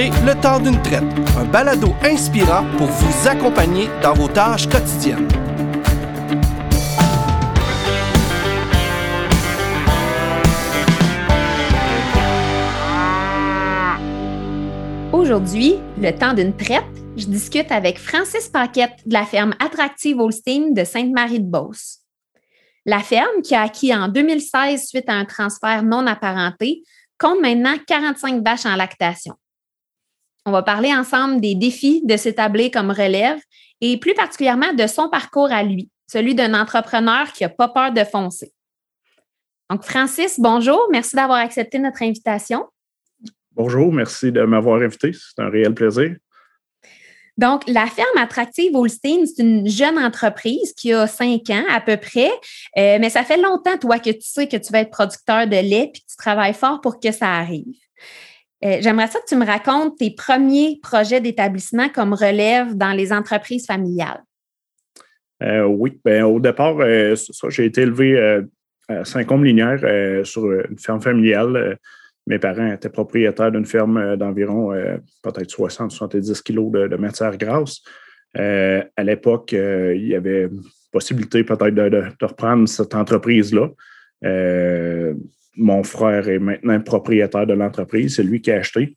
Le temps d'une traite, un balado inspirant pour vous accompagner dans vos tâches quotidiennes. Aujourd'hui, le temps d'une traite, je discute avec Francis Paquette de la ferme Attractive Holstein de Sainte-Marie-de-Beauce. La ferme, qui a acquis en 2016 suite à un transfert non apparenté, compte maintenant 45 vaches en lactation. On va parler ensemble des défis de s'établir comme relève et plus particulièrement de son parcours à lui, celui d'un entrepreneur qui n'a pas peur de foncer. Donc, Francis, bonjour. Merci d'avoir accepté notre invitation. Bonjour, merci de m'avoir invité. C'est un réel plaisir. Donc, la ferme attractive Holstein, c'est une jeune entreprise qui a cinq ans à peu près, euh, mais ça fait longtemps, toi, que tu sais que tu vas être producteur de lait puis tu travailles fort pour que ça arrive. Euh, j'aimerais ça que tu me racontes tes premiers projets d'établissement comme relève dans les entreprises familiales. Euh, oui, ben, au départ, j'ai été élevé à Saint-Côme-Linière sur une ferme familiale mes parents étaient propriétaires d'une ferme euh, d'environ euh, peut-être 60-70 kilos de, matière grasse. Euh, à l'époque, il y avait possibilité peut-être de, reprendre cette entreprise-là. Mon frère est maintenant propriétaire de l'entreprise, c'est lui qui a acheté.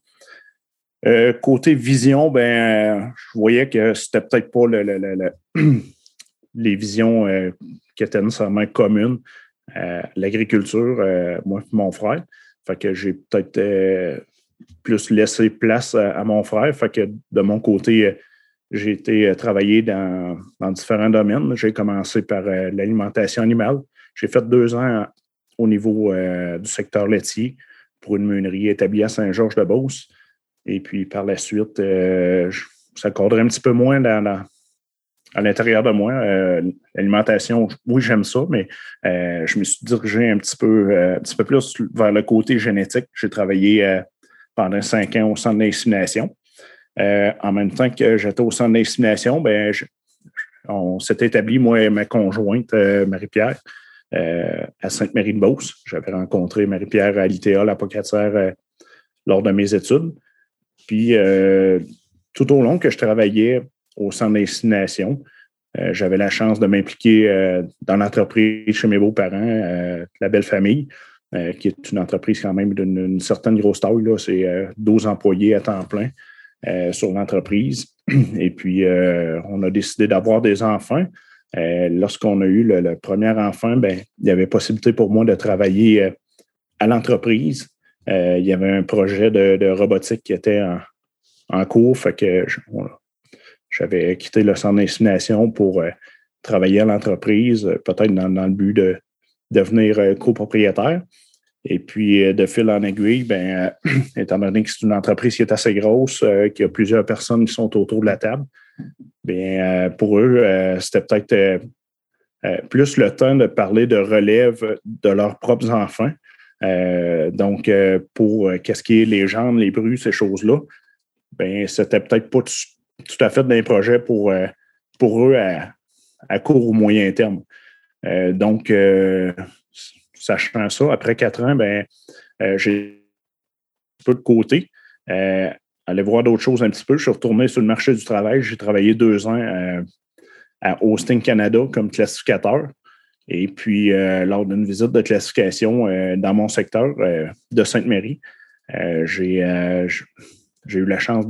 côté vision, ben, je voyais que c'était peut-être pas les visions qui étaient nécessairement communes. L'agriculture, moi et mon frère. J'ai peut-être euh, plus laissé place à, mon frère. De mon côté, euh, j'ai été euh, travailler dans, différents domaines. J'ai commencé par l'alimentation animale. J'ai fait deux ans au niveau du secteur laitier pour une meunerie établie à Saint-Georges-de-Beauce. Et puis par la suite, ça cadrait un petit peu moins à l'intérieur de moi. Euh, l'alimentation, oui, j'aime ça, mais euh, je me suis dirigé un petit peu, euh, un petit peu plus vers le côté génétique. J'ai travaillé pendant cinq ans au centre d'insémination. en même temps que j'étais au centre d'insémination, ben, on s'est établi, moi et ma conjointe, Marie-Pierre, à Sainte-Marie-de-Beauce. J'avais rencontré Marie-Pierre à l'ITA, Pocatière, lors de mes études. Puis, tout au long que je travaillais au centre d'insémination. Euh, j'avais la chance de m'impliquer euh, dans l'entreprise chez mes beaux-parents, euh, la Belle Famille, qui est une entreprise quand même d'une certaine grosse taille. C'est 12 employés à temps plein sur l'entreprise. Et puis, on a décidé d'avoir des enfants. Lorsqu'on a eu le, premier enfant, ben, il y avait possibilité pour moi de travailler à l'entreprise. il y avait un projet de, robotique qui était en, cours, fait que j'avais quitté le centre d'insémination pour euh, travailler à l'entreprise, euh, peut-être dans, le but de devenir euh, copropriétaire. Et puis, de fil en aiguille, ben, étant donné que c'est une entreprise qui est assez grosse, qu'il y a plusieurs personnes qui sont autour de la table, bien, pour eux, c'était peut-être plus le temps de parler de relève de leurs propres enfants. donc, pour qu'est-ce qui est les jambes, les bruits, ces choses-là, ben, c'était peut-être pas tout à fait d'un projet pour, euh, pour eux à, court ou moyen terme. Euh, donc, euh, sachant ça, après quatre ans, ben, j'ai un peu de côté. aller voir d'autres choses un petit peu. Je suis retourné sur le marché du travail. J'ai travaillé deux ans à Austin, Canada, comme classificateur. Et puis, lors d'une visite de classification dans mon secteur de Sainte-Marie, j'ai eu la chance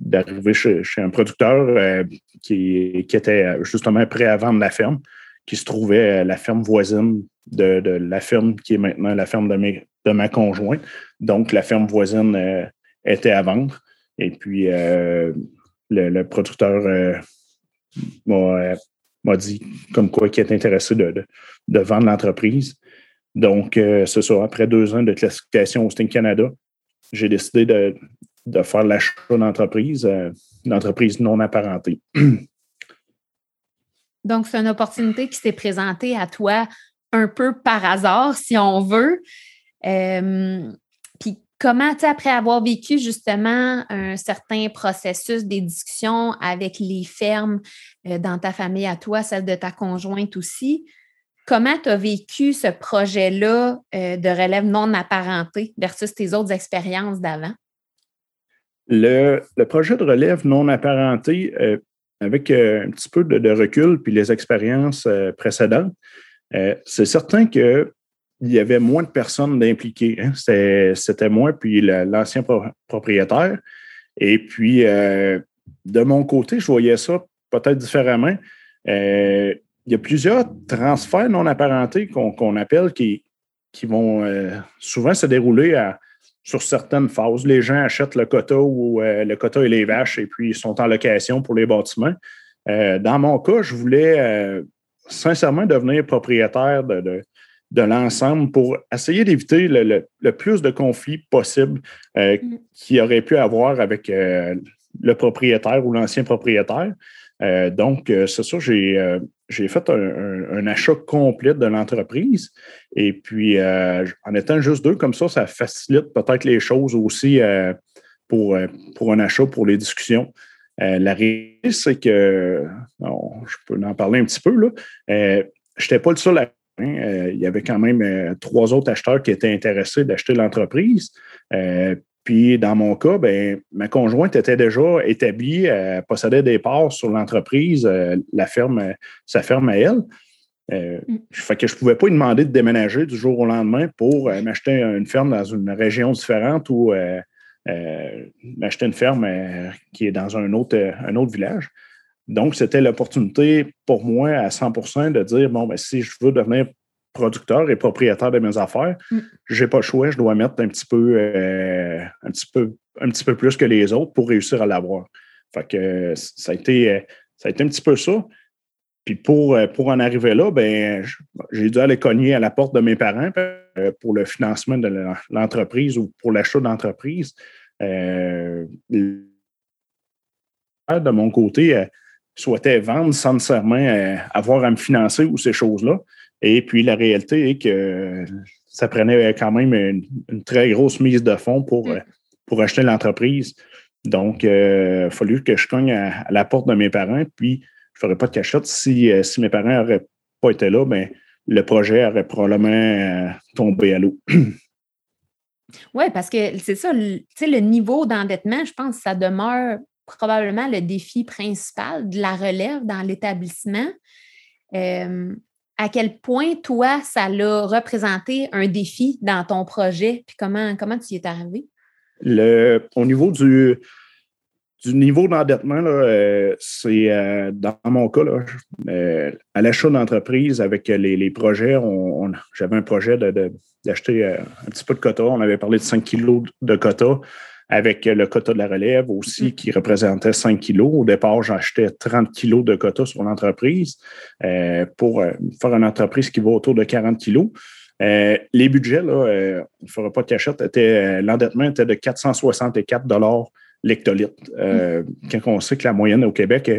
d'arriver chez, un producteur euh, qui, était justement prêt à vendre la ferme, qui se trouvait à la ferme voisine de, la ferme qui est maintenant la ferme de, de ma conjointe. Donc, la ferme voisine euh, était à vendre. Et puis, euh, le, producteur m'a dit comme quoi qu'il est intéressé de, vendre l'entreprise. Donc, c'est ça. Après deux ans de classification au Sting Canada, j'ai décidé de, de faire l'achat d'entreprise, euh, une entreprise non apparentée. Donc, c'est une opportunité qui s'est présentée à toi un peu par hasard, si on veut. Euh, puis comment, après avoir vécu justement un certain processus des discussions avec les fermes euh, dans ta famille à toi, celle de ta conjointe aussi, comment tu as vécu ce projet-là de relève non apparenté versus tes autres expériences d'avant? Le, projet de relève non apparenté, avec un petit peu de, recul puis les expériences précédentes, c'est certain qu'il y avait moins de personnes impliquées. Hein. C'était moi puis l'ancien propriétaire. Et puis, de mon côté, je voyais ça peut-être différemment. Euh, il y a plusieurs transferts non apparentés qu'on appelle qui, vont euh, souvent se dérouler sur certaines phases. Les gens achètent le quota ou euh, le quota et les vaches et puis ils sont en location pour les bâtiments. dans mon cas, je voulais sincèrement devenir propriétaire de, de, l'ensemble pour essayer d'éviter le, plus de conflits possibles mm. qu'il aurait pu avoir avec le propriétaire ou l'ancien propriétaire. Euh, donc, euh, c'est ça, j'ai, euh, fait un, achat complet de l'entreprise. Et puis, en étant juste deux comme ça, ça facilite peut-être les choses aussi pour, pour un achat, pour les discussions. La réalité, c'est que, je peux en parler un petit peu, là. je n'étais pas le seul à il y avait quand même trois autres acheteurs qui étaient intéressés d'acheter l'entreprise. Puis dans mon cas, ben, ma conjointe était déjà établie, elle possédait des parts sur l'entreprise, euh, la ferme, sa ferme à elle. Euh, mm. Fait que je ne pouvais pas lui demander de déménager du jour au lendemain pour euh, m'acheter une ferme dans une région différente ou m'acheter une ferme qui est dans un autre, un autre village. Donc, c'était l'opportunité pour moi à 100 de dire bon, ben, si je veux devenir producteur et propriétaire de mes affaires, mm. je n'ai pas le choix, je dois mettre un petit peu, euh, un petit peu, un petit peu plus que les autres pour réussir à l'avoir. Fait que ça a été, ça a été un petit peu ça. Puis pour, euh, pour en arriver là, ben, j'ai dû aller cogner à la porte de mes parents euh, pour le financement de l'entreprise ou pour l'achat d'entreprise. de mon côté, souhaitait vendre sans nécessairement avoir à me financer ou ces choses-là. Et puis, la réalité est que ça prenait quand même une, très grosse mise de fonds pour, mm. pour acheter l'entreprise. Donc, il a fallu que je cogne à, la porte de mes parents. Puis, je ne ferais pas de cachette. Si, euh, si mes parents n'auraient pas été là, ben, le projet aurait probablement euh, tombé à l'eau. Oui, parce que c'est ça, le, le niveau d'endettement, je pense que ça demeure probablement le défi principal de la relève dans l'établissement. Euh, à quel point, toi, ça l'a représenté un défi dans ton projet, puis comment, comment tu y es arrivé? Le, au niveau du, du niveau d'endettement, euh, c'est euh, dans mon cas, euh, à l'achat d'entreprise avec les, projets, on, j'avais un projet d'acheter un petit peu de quota. On avait parlé de 5 kilos de quota avec le quota de la relève aussi, mm. qui représentait 5 kilos. Au départ, j'achetais 30 kilos de quota sur l'entreprise pour faire une entreprise qui va autour de 40 kilos. Euh, les budgets, là, on ne fera pas de cachette, l'endettement était de 464 l'hectolitre. Mm. Quand on sait que la moyenne au Québec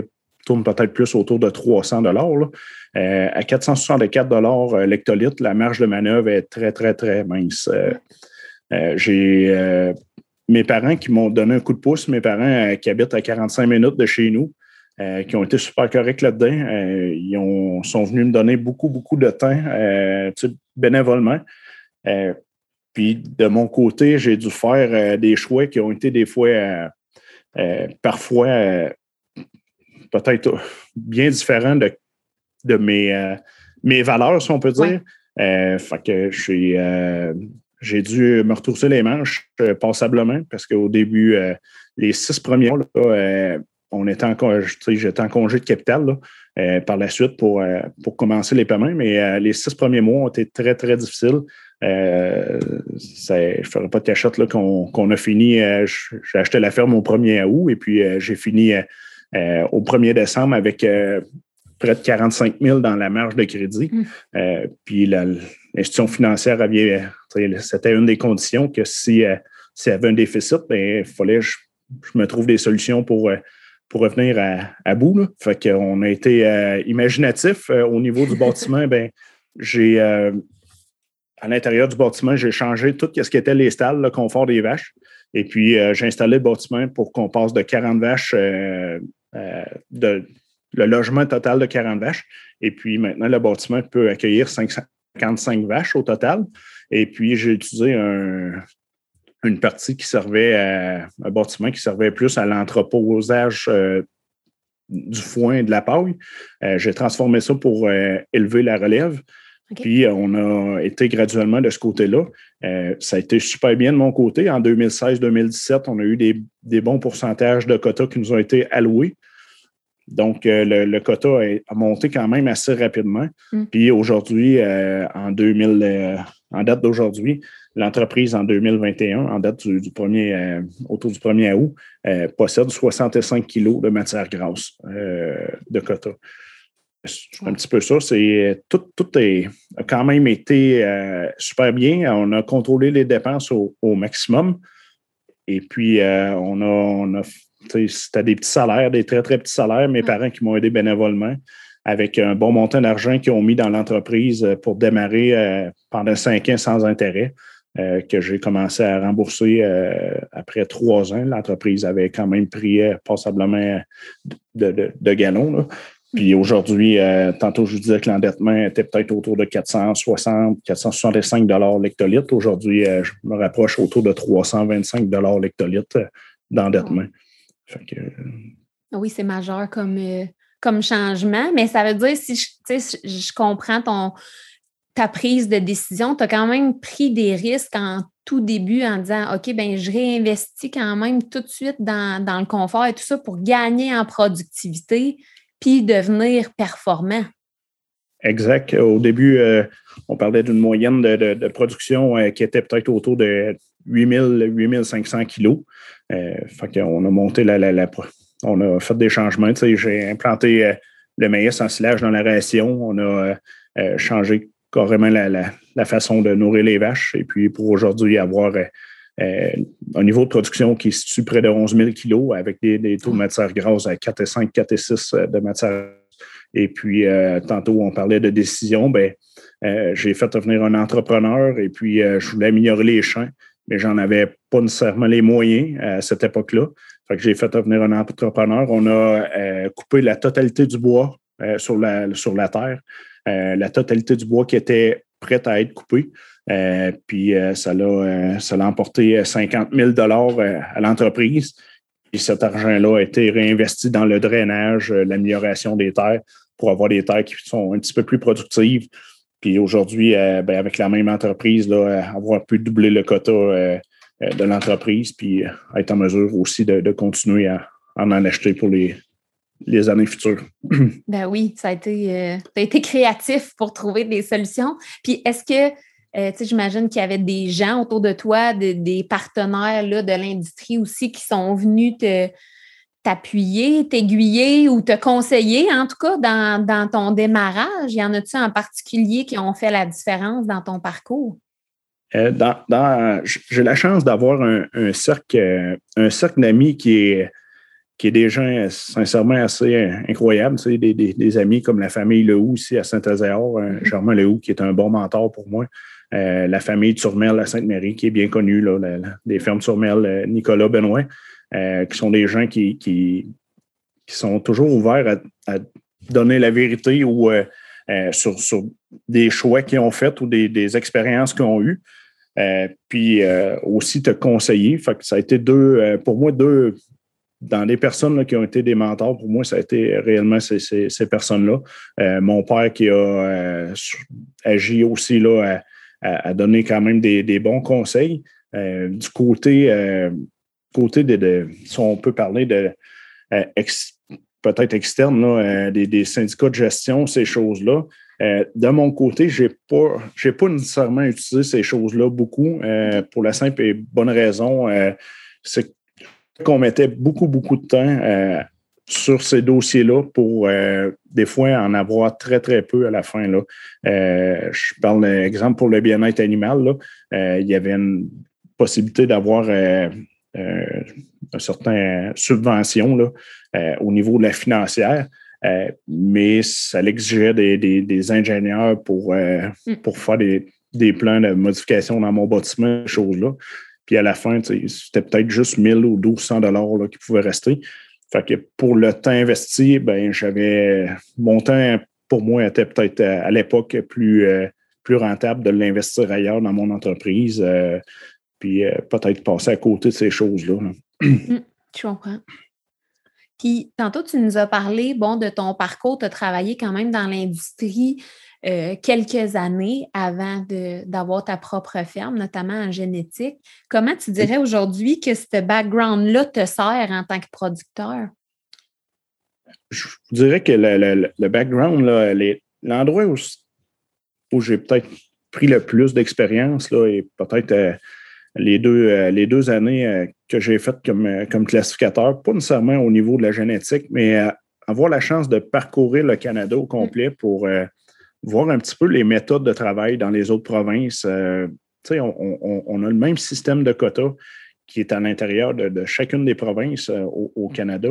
tourne peut-être plus autour de 300 dollars. à 464 l'hectolitre, la marge de manœuvre est très, très, très mince. j'ai mes parents qui m'ont donné un coup de pouce, mes parents euh, qui habitent à 45 minutes de chez nous, euh, qui ont été super corrects là-dedans. Euh, ils ont, sont venus me donner beaucoup, beaucoup de temps bénévolement. puis de mon côté, j'ai dû faire des choix qui ont été des fois, parfois, peut-être bien différents de, de mes, mes valeurs, si on peut dire. fait que suis j'ai dû me retrousser les manches euh, passablement parce qu'au début, euh, les six premiers mois, euh, on était en, j'étais en congé de capital par la suite pour, pour commencer les paiements, mais les six premiers mois ont été très, très difficiles. Je ne ferai pas de cachette qu'on, a fini. j'ai acheté la ferme au 1er août et puis j'ai fini au 1er décembre avec près de 45 000 dans la marge de crédit. Mmh. puis l'institution financière avait c'était une des conditions que si, euh, s'il y avait un déficit, ben, il fallait que je, me trouve des solutions pour, euh, pour revenir à, bout. Là. Fait qu'on a été euh, imaginatif au niveau du bâtiment. Ben, j'ai à l'intérieur du bâtiment, j'ai changé tout ce qui était les stalles, le confort des vaches. Et puis, j'ai installé le bâtiment pour qu'on passe de 40 vaches, de, le logement total de 40 vaches. Et puis, maintenant, le bâtiment peut accueillir 555 vaches au total. Et puis, j'ai utilisé un, une partie qui servait à un bâtiment qui servait plus à l'entreposage du foin et de la paille. J'ai transformé ça pour élever la relève. Puis on a été graduellement de ce côté-là. ça a été super bien de mon côté. En 2016-2017, on a eu des, des, bons pourcentages de quotas qui nous ont été alloués. Donc, euh, le, quota a monté quand même assez rapidement. Mm. Puis aujourd'hui, euh, en 2000, euh, en date d'aujourd'hui, l'entreprise en 2021, en date du, 1er, autour du 1er août, possède 65 kilos de matière grasse de quota. Un petit peu ça. C'est, tout, tout a quand même été super bien. On a contrôlé les dépenses au, maximum. Et puis, on, a, on a c'était des petits salaires, des très, très petits salaires. Mes parents qui m'ont aidé bénévolement avec un bon montant d'argent qu'ils ont mis dans l'entreprise euh, pour démarrer euh, pendant cinq ans sans intérêt, euh, que j'ai commencé à rembourser après trois ans. L'entreprise avait quand même pris passablement de, de, galons. Puis aujourd'hui, tantôt je vous disais que l'endettement était peut-être autour de 460, 465 l'hectolitre. Aujourd'hui, je me rapproche autour de 325 l'hectolitre d'endettement. Ah oui, c'est majeur comme, euh, comme changement, mais ça veut dire, si je, je comprends ton, ta prise de décision, tu as quand même pris des risques en tout début en disant OK, ben je réinvestis quand même tout de suite dans, le confort et tout ça pour gagner en productivité puis devenir performant. Exact. Au début, euh, on parlait d'une moyenne de, production euh, qui était peut-être autour de 8000, 8500 kilos. Euh, on a monté la, la, on a fait des changements. J'ai implanté euh, le maïs en silage dans la ration. On a changé carrément la, façon de nourrir les vaches. Et puis pour aujourd'hui, avoir un niveau de production qui se situe près de 11 000 kilos avec des, taux de matière grasse à 4 et 5, 4 et 6 de matière. Et puis, tantôt, on parlait de décision. Ben, j'ai fait devenir un entrepreneur et puis je voulais améliorer les champs mais j'en avais pas nécessairement les moyens à cette époque-là. Fait que j'ai fait devenir un entrepreneur. On a euh, coupé la totalité du bois euh, sur, la, sur la terre, euh, la totalité du bois qui était prête à être coupé. puis ça l'a ça emporté 50 000 à l'entreprise. Et cet argent-là a été réinvesti dans le drainage, l'amélioration des terres pour avoir des terres qui sont un petit peu plus productives, puis aujourd'hui, euh, ben, avec la même entreprise, là, euh, avoir pu doubler le quota euh, de l'entreprise, puis être en mesure aussi de, continuer à, en acheter pour les, les années futures. Ben oui, ça a été, été créatif pour trouver des solutions. Puis est-ce que, sais, j'imagine qu'il y avait des gens autour de toi, des partenaires là, de l'industrie aussi qui sont venus t'appuyer, t'aiguiller ou te conseiller, en tout cas, dans, ton démarrage? Y en a-tu en particulier qui ont fait la différence dans ton parcours? Euh, j'ai la chance d'avoir un, cercle, un cercle d'amis qui est, qui est des gens sincèrement assez incroyables. des, des, amis comme la famille Lehoux ici à Saint-Azéor, mm-hmm. Germain Lehoux qui est un bon mentor pour moi. Euh, la famille Turmel à Sainte-Marie qui est bien connue, là, des fermes Turmel, euh, Nicolas Benoît. Euh, qui sont des gens qui, qui, sont toujours ouverts à, donner la vérité ou euh, euh, sur, des choix qu'ils ont faits ou des, expériences qu'ils ont eues. puis aussi te conseiller. Fait que ça a été deux, pour moi, deux, dans les personnes qui ont été des mentors, pour moi, ça a été réellement ces, ces, personnes-là. mon père qui a agi aussi là, à, donner quand même des, des bons conseils. du côté côté de, si on peut parler de euh, peut-être externe, euh, des, syndicats de gestion, ces choses-là. Euh, de mon côté, je n'ai pas, pas nécessairement utilisé ces choses-là beaucoup pour la simple et bonne raison. c'est qu'on mettait beaucoup, beaucoup de temps sur ces dossiers-là pour des fois en avoir très, très peu à la fin. Là. je parle d'exemple pour le bien-être animal. Là. il y avait une possibilité d'avoir euh, une certaine subvention là, euh, au niveau de la financière. Euh, mais ça exigeait des, ingénieurs pour, mm. pour faire des, plans de modification dans mon bâtiment, ces choses-là. Puis à la fin, c'était peut-être juste 1000 ou 1200 dollars qui pouvaient rester. Fait que pour le temps investi, ben j'avais mon temps pour moi était peut-être à, l'époque plus, plus rentable de l'investir ailleurs dans mon entreprise puis peut-être passer à côté de ces choses-là. Mmh, je comprends. Puis, tantôt, tu nous as parlé, bon, de ton parcours. Tu as travaillé quand même dans l'industrie euh, quelques années avant d'avoir ta propre ferme, notamment en génétique. Comment tu dirais aujourd'hui que ce background-là te sert en tant que producteur? Je dirais que le, background, l'endroit où, où j'ai peut-être pris le plus d'expérience et peut-être euh, les deux, euh, les deux années que j'ai faites comme, comme classificateur, pas nécessairement au niveau de la génétique, mais avoir la chance de parcourir le Canada au complet pour voir un petit peu les méthodes de travail dans les autres provinces. on, a le même système de quotas qui est à l'intérieur de, chacune des provinces au, Canada,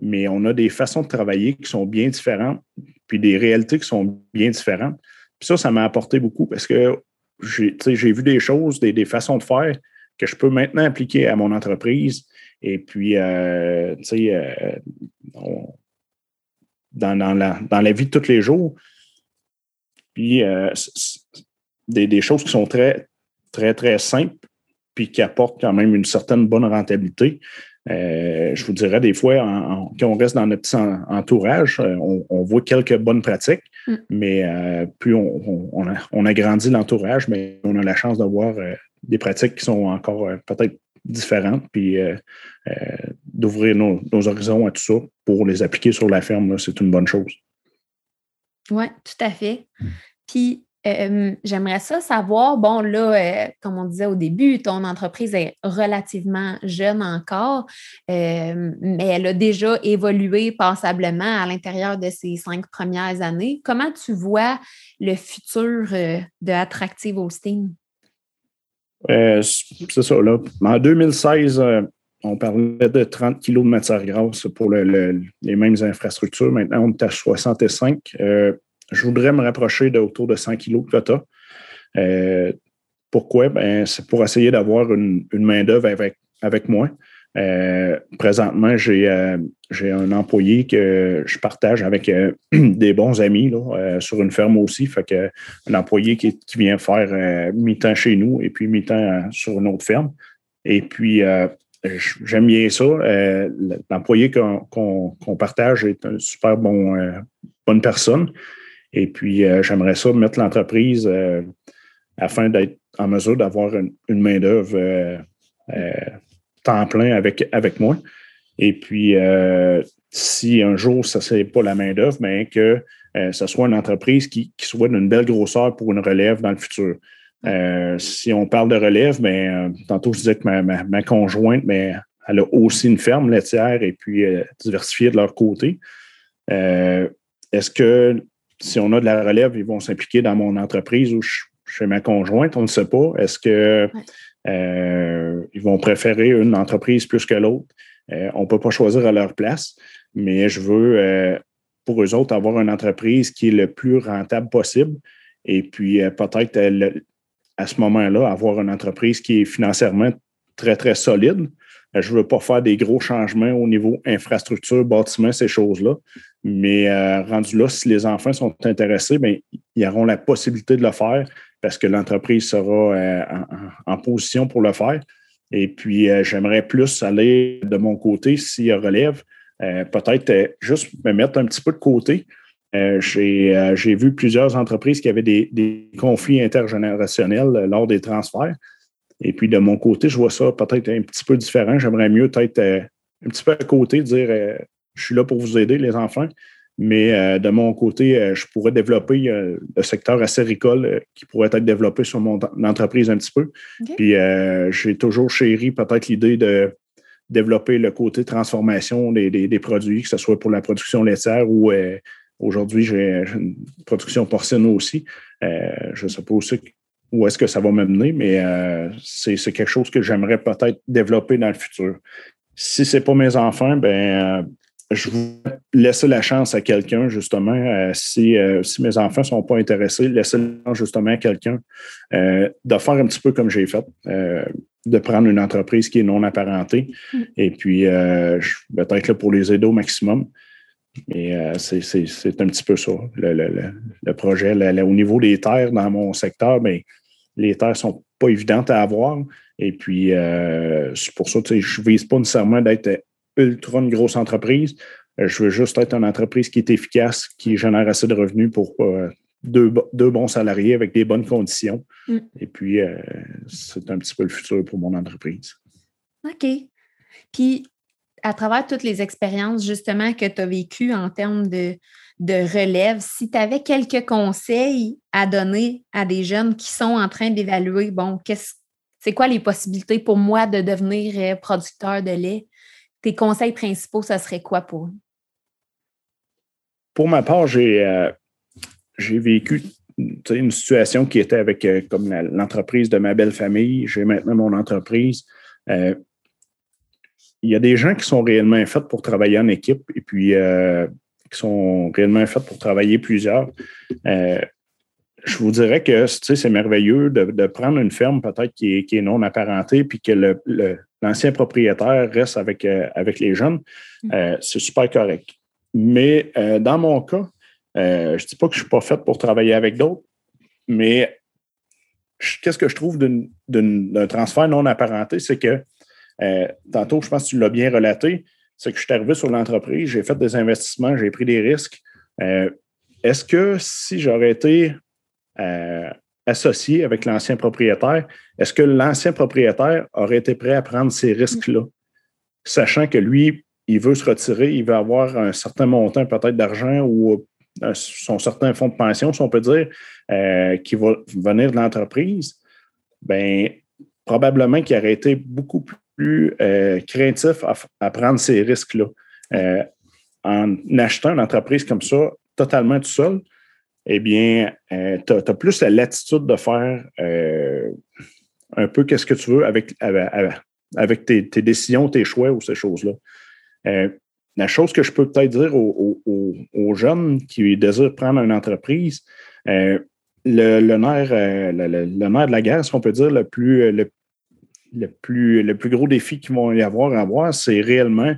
mais on a des façons de travailler qui sont bien différentes, puis des réalités qui sont bien différentes. Puis ça, ça m'a apporté beaucoup parce que j'ai vu des choses, des, façons de faire que je peux maintenant appliquer à mon entreprise. Et puis, euh, tu sais, euh, dans, la, dans la vie de tous les jours, puis euh, des, choses qui sont très, très, très simples, puis qui apportent quand même une certaine bonne rentabilité. je vous dirais, des fois, quand on reste dans notre entourage, on voit quelques bonnes pratiques, Mm. Mais euh, plus on, agrandit l'entourage, mais on a la chance d'avoir euh, des pratiques qui sont encore euh, peut-être différentes, puis d'ouvrir nos, horizons à tout ça pour les appliquer sur la ferme, c'est une bonne chose. Oui, tout à fait. Puis J'aimerais ça savoir, bon, là, comme on disait au début, ton entreprise est relativement jeune encore, mais elle a déjà évolué passablement à l'intérieur de ces cinq premières années. Comment tu vois le futur de Attractive Holstein? c'est ça, là. En 2016, on parlait de 30 kg de matière grasse pour les mêmes infrastructures. Maintenant, on est à 65 je voudrais me rapprocher de autour de 100 kg de quota. Euh, pourquoi? Ben, c'est pour essayer d'avoir une, main-d'œuvre avec, avec moi. Euh, présentement, euh, j'ai un employé que je partage avec des bons amis sur une ferme aussi. Fait que un employé qui, vient faire mi-temps chez nous et puis mi-temps sur une autre ferme. Et puis, j'aime bien ça. L'employé qu'on partage est une super bon, bonne personne. Et puis, euh, j'aimerais ça mettre l'entreprise euh, afin d'être en mesure d'avoir une, main-d'œuvre euh, temps plein avec, avec moi. Et puis, si un jour, ce n'est pas la main-d'œuvre, mais que ce soit une entreprise qui, soit d'une belle grosseur pour une relève dans le futur. Si on parle de relève, mais tantôt je disais que ma, conjointe, mais elle a aussi une ferme laitière et puis diversifiée de leur côté. Est-ce que si on a de la relève, ils vont s'impliquer dans mon entreprise ou chez ma conjointe, on ne sait pas. Est-ce qu'ils euh, vont préférer une entreprise plus que l'autre? Euh, on ne peut pas choisir à leur place, mais je veux, euh, pour eux autres, avoir une entreprise qui est le plus rentable possible. Et puis, peut-être à ce moment-là, avoir une entreprise qui est financièrement très, très solide. Je ne veux pas faire des gros changements au niveau infrastructure, bâtiment, ces choses-là. Mais euh, rendu là, si les enfants sont intéressés, bien, ils auront la possibilité de le faire parce que l'entreprise sera euh, en, position pour le faire. Et puis, euh, j'aimerais plus aller de mon côté, s'il relève, peut-être juste me mettre un petit peu de côté. J'ai vu plusieurs entreprises qui avaient des, des, conflits intergénérationnels lors des transferts. Et puis, de mon côté, je vois ça peut-être un petit peu différent. J'aimerais mieux être un petit peu à côté, dire je suis là pour vous aider, les enfants. Mais euh, de mon côté, euh, je pourrais développer euh, le secteur acéricole qui pourrait être développé sur mon entreprise un petit peu. Puis j'ai toujours chéri peut-être l'idée de développer le côté transformation des, produits, que ce soit pour la production laitière ou aujourd'hui, j'ai une production porcine aussi. je ne sais pas aussi où est-ce que ça va m'amener, mais c'est quelque chose que j'aimerais peut-être développer dans le futur. Si ce n'est pas mes enfants, ben je vais laisser la chance à quelqu'un, justement, euh, si, euh, si, mes enfants ne sont pas intéressés, laisser la chance justement à quelqu'un euh, de faire un petit peu comme j'ai fait, de prendre une entreprise qui est non apparentée mm. et puis je vais être là pour les aider au maximum. Mais c'est un petit peu ça, le, projet. au niveau des terres dans mon secteur, mais ben, les terres sont pas évidente à avoir. Et puis, c'est pour ça que je ne vise pas nécessairement d'être ultra une grosse entreprise. Je veux juste être une entreprise qui est efficace, qui génère assez de revenus pour deux, bons salariés avec des bonnes conditions. Mm. Et puis, c'est un petit peu le futur pour mon entreprise. OK. Puis, à travers toutes les expériences justement que tu as vécues en termes de, de relève, si tu avais quelques conseils à donner à des jeunes qui sont en train d'évaluer, bon, qu'est-ce c'est quoi les possibilités pour moi de devenir euh, producteur de lait? Tes conseils principaux, ce serait quoi pour eux? Pour ma part, j'ai euh, vécu une situation qui était avec euh, comme l'entreprise de ma belle famille. J'ai maintenant mon entreprise il y a des gens qui sont réellement faits pour travailler en équipe et puis euh, qui sont réellement faits pour travailler plusieurs. Euh, je vous dirais que c'est merveilleux de, prendre une ferme peut-être qui est, non apparentée puis que l'ancien propriétaire reste avec, euh, avec les jeunes. Mm. c'est super correct. Mais dans mon cas, je ne dis pas que je ne suis pas fait pour travailler avec d'autres, mais qu'est-ce que je trouve d'un transfert non apparenté, c'est que euh, tantôt, je pense que tu l'as bien relaté, c'est que je suis arrivé sur l'entreprise, j'ai fait des investissements, j'ai pris des risques. Euh, est-ce que si j'aurais été euh, associé avec l'ancien propriétaire, est-ce que l'ancien propriétaire aurait été prêt à prendre ces risques-là, sachant que lui, il veut se retirer, il veut avoir un certain montant peut-être d'argent ou son certain fonds de pension, si on peut dire, qui va venir de l'entreprise, bien, probablement qu'il aurait été beaucoup plus plus euh, craintif à, prendre ces risques-là. Euh, en achetant une entreprise comme ça, totalement tout seul, eh bien, euh, tu as, plus la latitude de faire un peu qu'est-ce que tu veux avec, avec, tes, décisions, tes choix ou ces choses-là. la chose que je peux peut-être dire aux, jeunes qui désirent prendre une entreprise, le, nerf, de la guerre, ce qu'on peut dire, le plus, le plus, le plus gros défi qu'ils vont y avoir à avoir, c'est réellement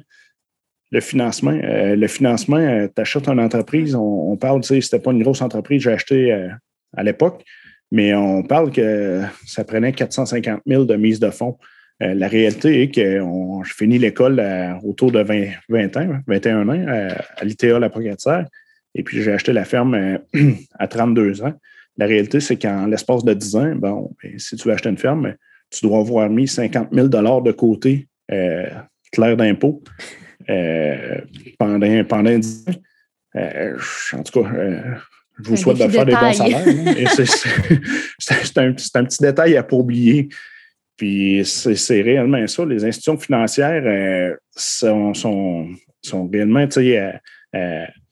le financement. Euh, le financement, euh, tu achètes une entreprise, on, parle, tu sais, c'était pas une grosse entreprise j'ai acheté euh, à l'époque, mais on parle que ça prenait 450 000 de mise de fonds. la réalité est que je finis l'école autour de 20, 20, ans, 21 ans à, l'ITA La Pocatière, et puis j'ai acheté la ferme à 32 ans. La réalité, c'est qu'en l'espace de 10 ans, bon, ben, si tu veux acheter une ferme, tu dois avoir mis 50 000 de côté, euh, clair d'impôt, euh, pendant, pendant 10 ans. Euh, en tout cas, je vous souhaite de faire des bons salaires. c'est un, un, petit détail à ne pas oublier. Puis c'est réellement ça. Les institutions financières sont, sont, sont, réellement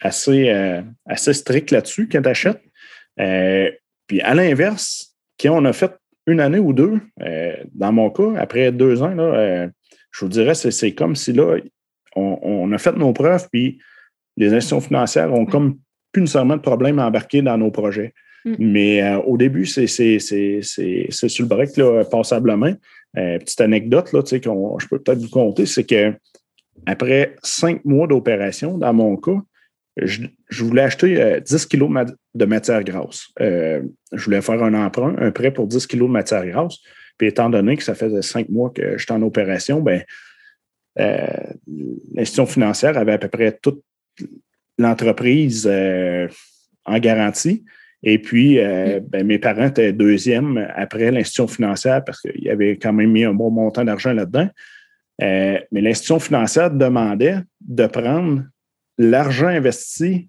assez, assez strictes là-dessus quand tu achètes. puis à l'inverse, quand on a fait une année ou deux, euh, dans mon cas, après deux ans, là, euh, je vous dirais, c'est comme si là, on, a fait nos preuves, puis les institutions financières ont comme plus nécessairement de problème à embarquer dans nos projets. Mm. Mais euh, au début, c'est sur le break, là, passablement. petite anecdote là, que je peux peut-être vous conter, c'est que après cinq mois d'opération, dans mon cas, je, voulais acheter 10 euh, kilos de matière grasse. Euh, je voulais faire un emprunt, un prêt pour 10 kilos de matière grasse. Puis étant donné que ça faisait cinq mois que j'étais en opération, ben, euh, l'institution financière avait à peu près toute l'entreprise en garantie. Et puis, ben, mes parents étaient deuxième après l'institution financière parce qu'il avait quand même mis un bon montant d'argent là-dedans. mais l'institution financière demandait de prendre l'argent investi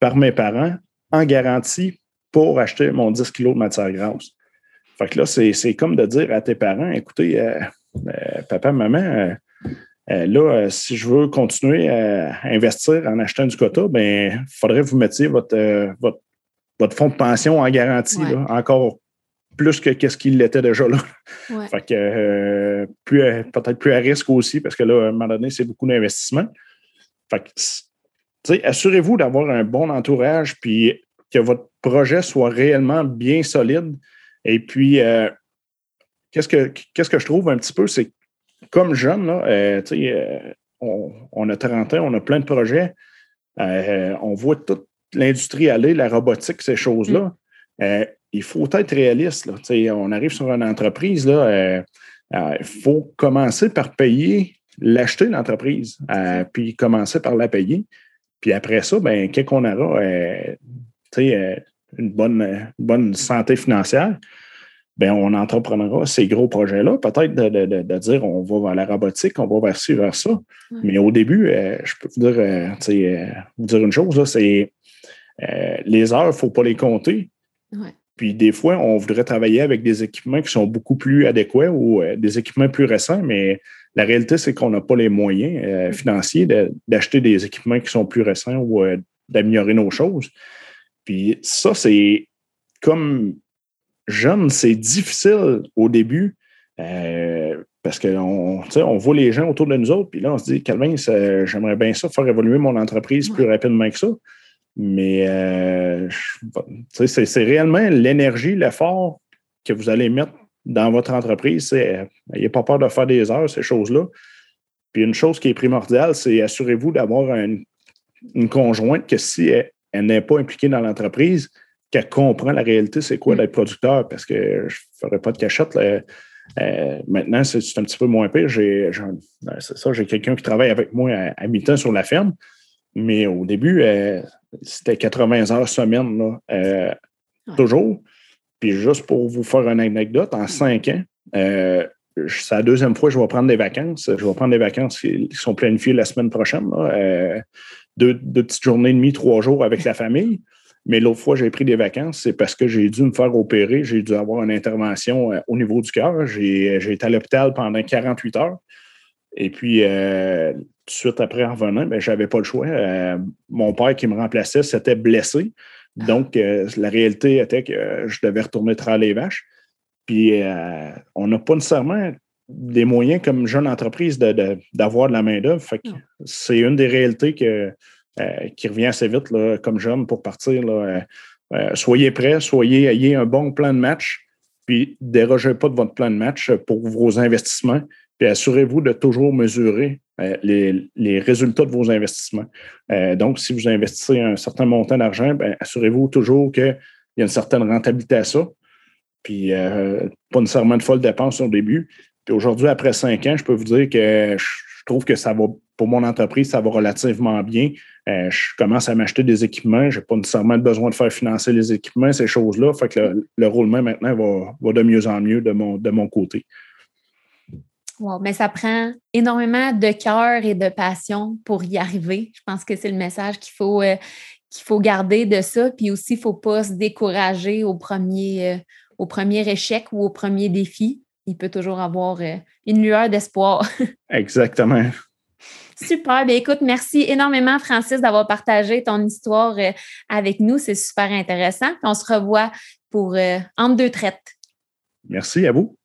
par mes parents en garantie pour acheter mon 10 kg de matière grasse. Fait que là, c'est comme de dire à tes parents, écoutez, euh, euh, papa, maman, euh, là, si je veux continuer à investir en achetant du quota, ben, il faudrait que vous mettiez votre, votre, fonds de pension en garantie, encore plus que ce qu'il était déjà là. Fait que peut-être plus à risque aussi, parce que là, à un moment donné, c'est beaucoup d'investissement. Fait que assurez-vous d'avoir un bon entourage, puis que votre projet soit réellement bien solide. Et puis, euh, qu'est-ce, que, qu'est-ce que je trouve un petit peu, c'est comme jeune, là, euh, euh, on, a 30 ans, on a plein de projets, on voit toute l'industrie aller, la robotique, ces choses-là. Mm. il faut être réaliste. Là. On arrive sur une entreprise, il faut commencer par payer, l'acheter l'entreprise, puis commencer par la payer. Puis après ça, ben, qu'est-ce qu'on aura? une bonne, bonne santé financière, ben, on entreprendra ces gros projets-là. Peut-être de, dire on va vers la robotique, on va vers ci, vers ça. Mais au début, euh, je peux vous dire, euh, euh, vous dire une chose, c'est les heures, il ne faut pas les compter. Puis des fois, on voudrait travailler avec des équipements qui sont beaucoup plus adéquats ou des équipements plus récents, mais la réalité, c'est qu'on n'a pas les moyens financiers d'acheter des équipements qui sont plus récents ou d'améliorer nos choses. Puis ça, c'est comme jeune, c'est difficile au début euh, parce qu'on on voit les gens autour de nous autres, puis là, on se dit, Calvin, j'aimerais bien ça, faire évoluer mon entreprise plus rapidement que ça. Mais euh, c'est réellement l'énergie, l'effort que vous allez mettre dans votre entreprise. N'ayez pas peur de faire des heures, ces choses-là. Puis une chose qui est primordiale, c'est assurez-vous d'avoir une, conjointe que si elle, elle n'est pas impliquée dans l'entreprise, qu'elle comprend la réalité, c'est quoi mm. d'être producteur, parce que je ne ferai pas de cachette. Euh, maintenant, c'est un petit peu moins pire. J'ai ben, ça, j'ai quelqu'un qui travaille avec moi à, mi-temps sur la ferme. Mais au début, euh, c'était 80 heures semaine, euh, toujours. Juste pour vous faire une anecdote, en cinq ans, c'est la deuxième fois que je vais prendre des vacances. Je vais prendre des vacances qui sont planifiées la semaine prochaine. deux, deux, petites journées et demie, trois jours avec la famille. Mais l'autre fois, j'ai pris des vacances, c'est parce que j'ai dû me faire opérer. J'ai dû avoir une intervention euh, au niveau du cœur. J'ai été à l'hôpital pendant 48 heures. Et puis, euh, tout de suite après, en revenant, ben, je n'avais pas le choix. Euh, mon père qui me remplaçait s'était blessé. Donc, la réalité était que je devais retourner travailler les vaches. Puis, on n'a pas nécessairement des moyens comme jeune entreprise d'avoir de, la main-d'œuvre. C'est une des réalités que euh, qui revient assez vite comme jeune pour partir. Euh, euh, soyez prêts, soyez, ayez un bon plan de match, puis dérogez pas de votre plan de match pour vos investissements, puis assurez-vous de toujours mesurer les, résultats de vos investissements. donc, si vous investissez un certain montant d'argent, ben, assurez-vous toujours qu'il y a une certaine rentabilité à ça, puis pas nécessairement de folle dépense au début. Puis aujourd'hui, après cinq ans, je peux vous dire que je trouve que ça va, pour mon entreprise, ça va relativement bien. Euh, je commence à m'acheter des équipements. Je n'ai pas nécessairement besoin de faire financer les équipements, ces choses-là. Fait que le, roulement maintenant va, de mieux en mieux de mon côté. Wow, mais ça prend énormément de cœur et de passion pour y arriver. Je pense que c'est le message qu'il faut, euh, qu'il faut garder de ça. Puis aussi, il ne faut pas se décourager au premier, euh, au premier échec ou au premier défi. Il peut toujours avoir une lueur d'espoir. Exactement. Super. Bien, écoute, merci énormément, Francis, d'avoir partagé ton histoire euh, avec nous. C'est super intéressant. on se revoit pour euh, Entre deux traites. Merci à vous.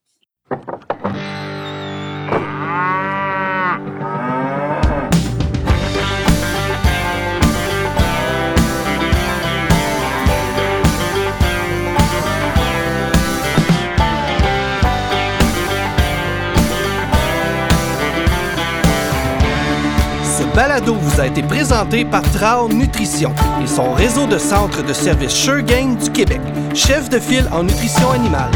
Balado vous a été présenté par Trao Nutrition et son réseau de centres de services Sure du Québec, chef de file en nutrition animale.